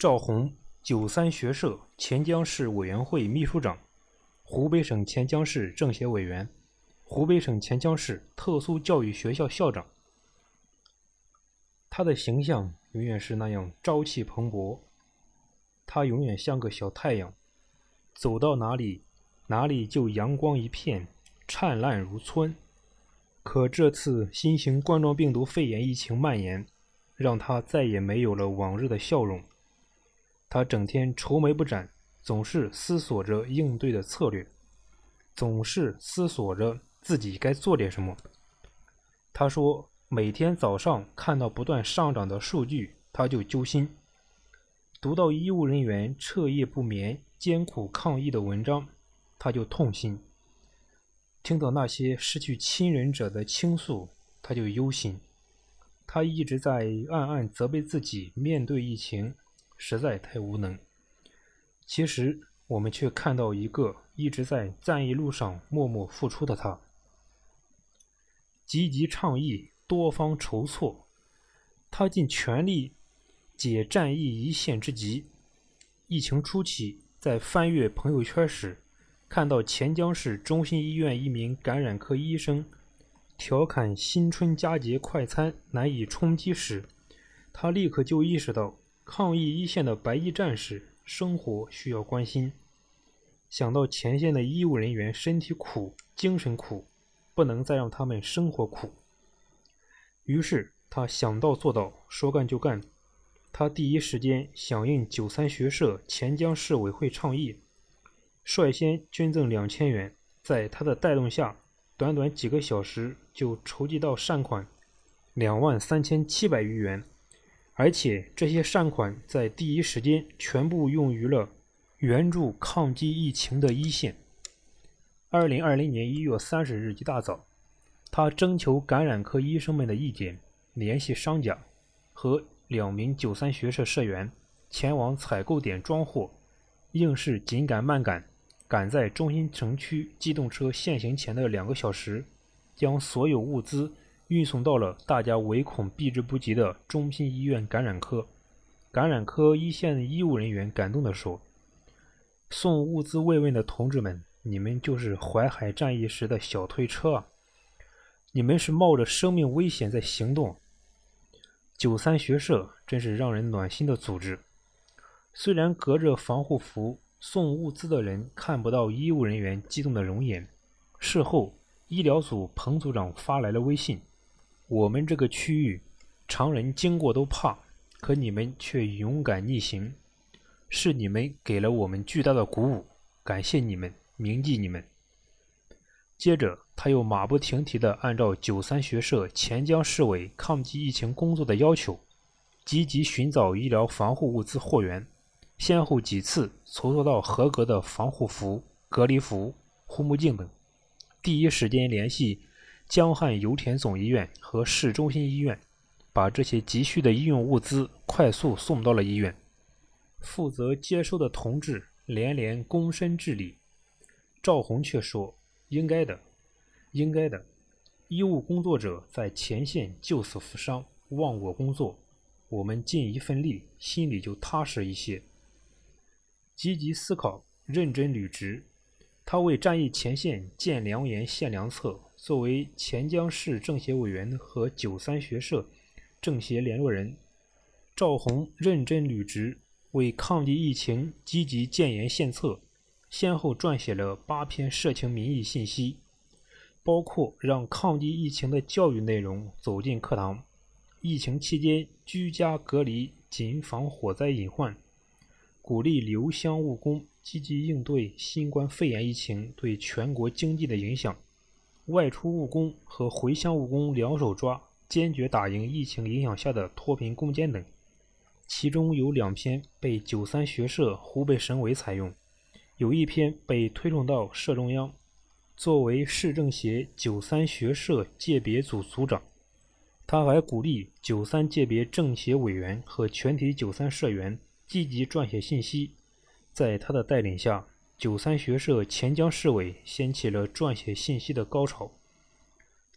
赵宏，九三学社钱江市委员会秘书长，湖北省潜江市政协委员，湖北省潜江市特殊教育学校校长。他的形象永远是那样朝气蓬勃，他永远像个小太阳，走到哪里，哪里就阳光一片，灿烂如春。可这次新型冠状病毒肺炎疫情蔓延，让他再也没有了往日的笑容。他整天愁眉不展，总是思索着应对的策略，总是思索着自己该做点什么。他说。每天早上看到不断上涨的数据，他就揪心；读到医务人员彻夜不眠、艰苦抗疫的文章，他就痛心；听到那些失去亲人者的倾诉，他就忧心。他一直在暗暗责备自己，面对疫情实在太无能。其实，我们却看到一个一直在战役路上默默付出的他，积极倡议。多方筹措，他尽全力解战役一线之急。疫情初期，在翻阅朋友圈时，看到潜江市中心医院一名感染科医生调侃新春佳节快餐难以充饥时，他立刻就意识到抗疫一线的白衣战士生活需要关心。想到前线的医务人员身体苦、精神苦，不能再让他们生活苦。于是他想到做到，说干就干。他第一时间响应九三学社钱江市委会倡议，率先捐赠两千元。在他的带动下，短短几个小时就筹集到善款两万三千七百余元，而且这些善款在第一时间全部用于了援助抗击疫情的一线。二零二零年一月三十日一大早。他征求感染科医生们的意见，联系商家，和两名九三学社社员前往采购点装货，硬是紧赶慢赶，赶在中心城区机动车限行前的两个小时，将所有物资运送到了大家唯恐避之不及的中心医院感染科。感染科一线医务人员感动地说：“送物资慰问的同志们，你们就是淮海战役时的小推车啊！”你们是冒着生命危险在行动。九三学社真是让人暖心的组织。虽然隔着防护服送物资的人看不到医务人员激动的容颜，事后医疗组彭组长发来了微信：“我们这个区域常人经过都怕，可你们却勇敢逆行，是你们给了我们巨大的鼓舞，感谢你们，铭记你们。”接着，他又马不停蹄地按照九三学社潜江市委抗击疫情工作的要求，积极寻找医疗防护物资货源，先后几次筹措到合格的防护服、隔离服、护目镜等，第一时间联系江汉油田总医院和市中心医院，把这些急需的医用物资快速送到了医院。负责接收的同志连连躬身致礼，赵红却说。应该的，应该的。医务工作者在前线救死扶伤，忘我工作，我们尽一份力，心里就踏实一些。积极思考，认真履职。他为战役前线建良言、献良策。作为钱江市政协委员和九三学社政协联络人，赵红认真履职，为抗击疫情积极建言献策。先后撰写了八篇社情民意信息，包括让抗击疫情的教育内容走进课堂，疫情期间居家隔离谨防火灾隐患，鼓励留乡务工积极应对新冠肺炎疫情对全国经济的影响，外出务工和回乡务工两手抓，坚决打赢疫情影响下的脱贫攻坚等。其中有两篇被九三学社湖北省委采用。有一篇被推送到社中央。作为市政协九三学社界别组组长，他还鼓励九三界别政协委员和全体九三社员积极撰写信息。在他的带领下，九三学社钱江市委掀起了撰写信息的高潮。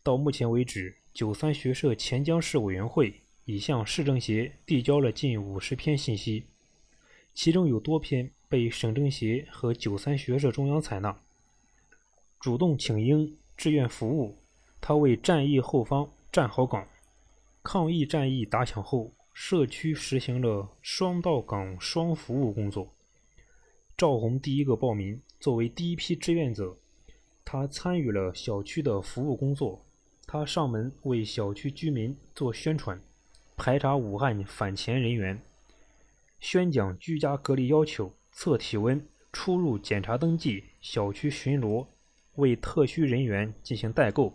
到目前为止，九三学社钱江市委员会已向市政协递交了近五十篇信息。其中有多篇被省政协和九三学社中央采纳。主动请缨，志愿服务，他为战役后方站好岗。抗疫战役打响后，社区实行了双到岗、双服务工作。赵红第一个报名，作为第一批志愿者，他参与了小区的服务工作。他上门为小区居民做宣传，排查武汉返潜人员，宣讲居家隔离要求，测体温、出入检查登记、小区巡逻，为特需人员进行代购，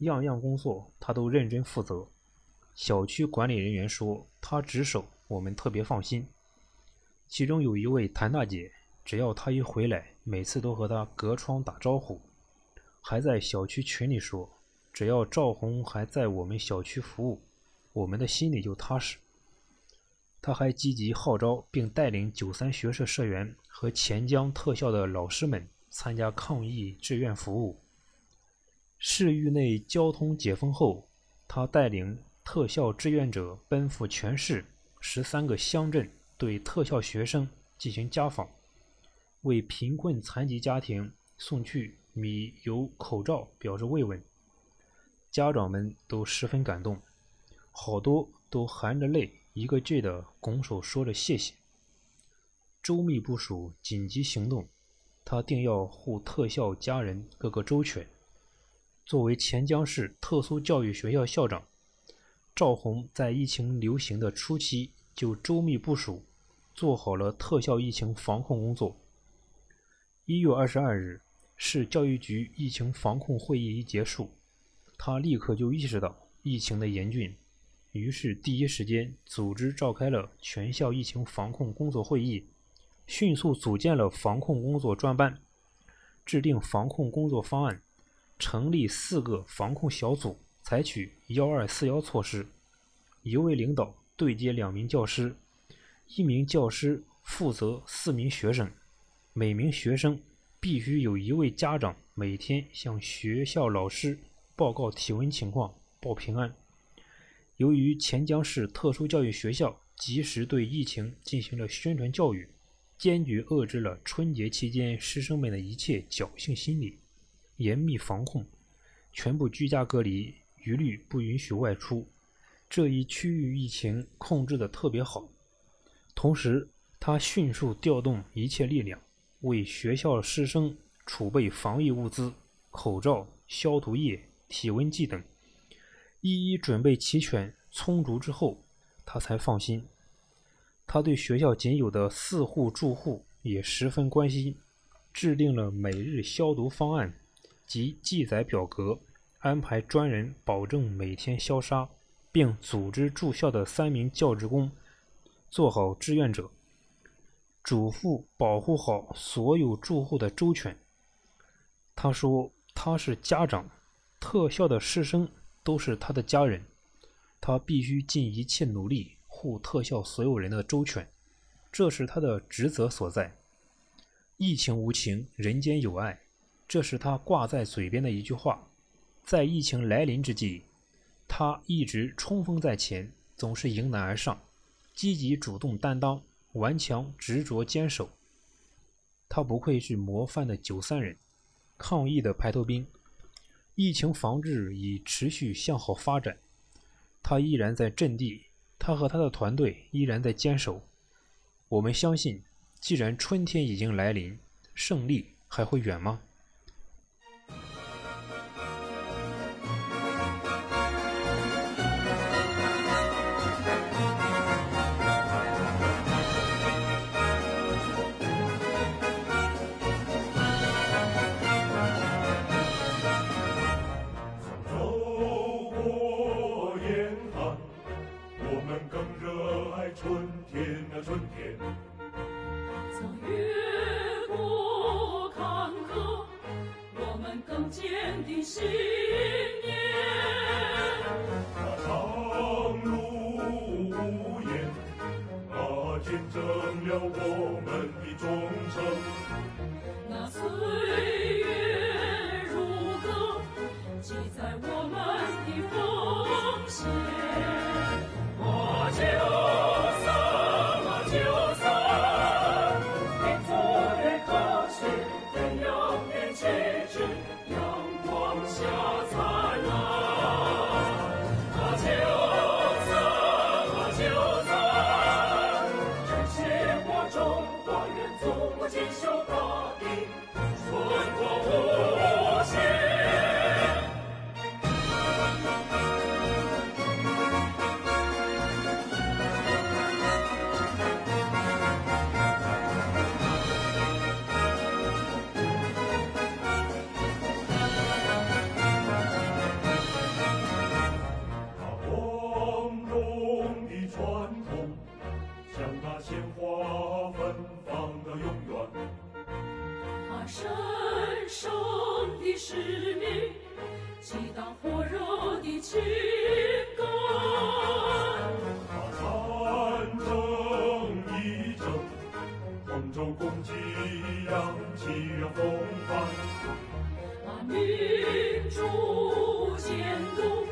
样样工作他都认真负责。小区管理人员说：“他值守，我们特别放心。”其中有一位谭大姐，只要她一回来，每次都和她隔窗打招呼，还在小区群里说。只要赵红还在我们小区服务，我们的心里就踏实。他还积极号召并带领九三学社社员和钱江特校的老师们参加抗疫志愿服务。市域内交通解封后，他带领特校志愿者奔赴全市十三个乡镇，对特校学生进行家访，为贫困残疾家庭送去米油口罩表示慰问。家长们都十分感动，好多都含着泪，一个劲的拱手说着谢谢。周密部署紧急行动，他定要护特校家人个个周全。作为潜江市特殊教育学校校长，赵红在疫情流行的初期就周密部署，做好了特效疫情防控工作。一月二十二日，市教育局疫情防控会议一结束。他立刻就意识到疫情的严峻，于是第一时间组织召开了全校疫情防控工作会议，迅速组建了防控工作专班，制定防控工作方案，成立四个防控小组，采取“幺二四幺”措施：一位领导对接两名教师，一名教师负责四名学生，每名学生必须有一位家长每天向学校老师。报告体温情况，报平安。由于潜江市特殊教育学校及时对疫情进行了宣传教育，坚决遏制了春节期间师生们的一切侥幸心理，严密防控，全部居家隔离，一律不允许外出。这一区域疫情控制的特别好。同时，他迅速调动一切力量，为学校师生储备防疫物资，口罩、消毒液。体温计等一一准备齐全、充足之后，他才放心。他对学校仅有的四户住户也十分关心，制定了每日消毒方案及记载表格，安排专人保证每天消杀，并组织住校的三名教职工做好志愿者，嘱咐保护好所有住户的周全。他说：“他是家长。”特校的师生都是他的家人，他必须尽一切努力护特校所有人的周全，这是他的职责所在。疫情无情，人间有爱，这是他挂在嘴边的一句话。在疫情来临之际，他一直冲锋在前，总是迎难而上，积极主动担当，顽强执着坚守。他不愧是模范的九三人，抗疫的排头兵。疫情防治已持续向好发展，他依然在阵地，他和他的团队依然在坚守。我们相信，既然春天已经来临，胜利还会远吗？的信念，啊，见证了我。使命，激荡火热的情感。他参政议政，黄州共济扬起了风帆。把民主监督，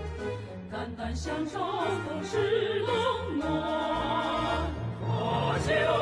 肝胆相照，都是冷暖。啊，就。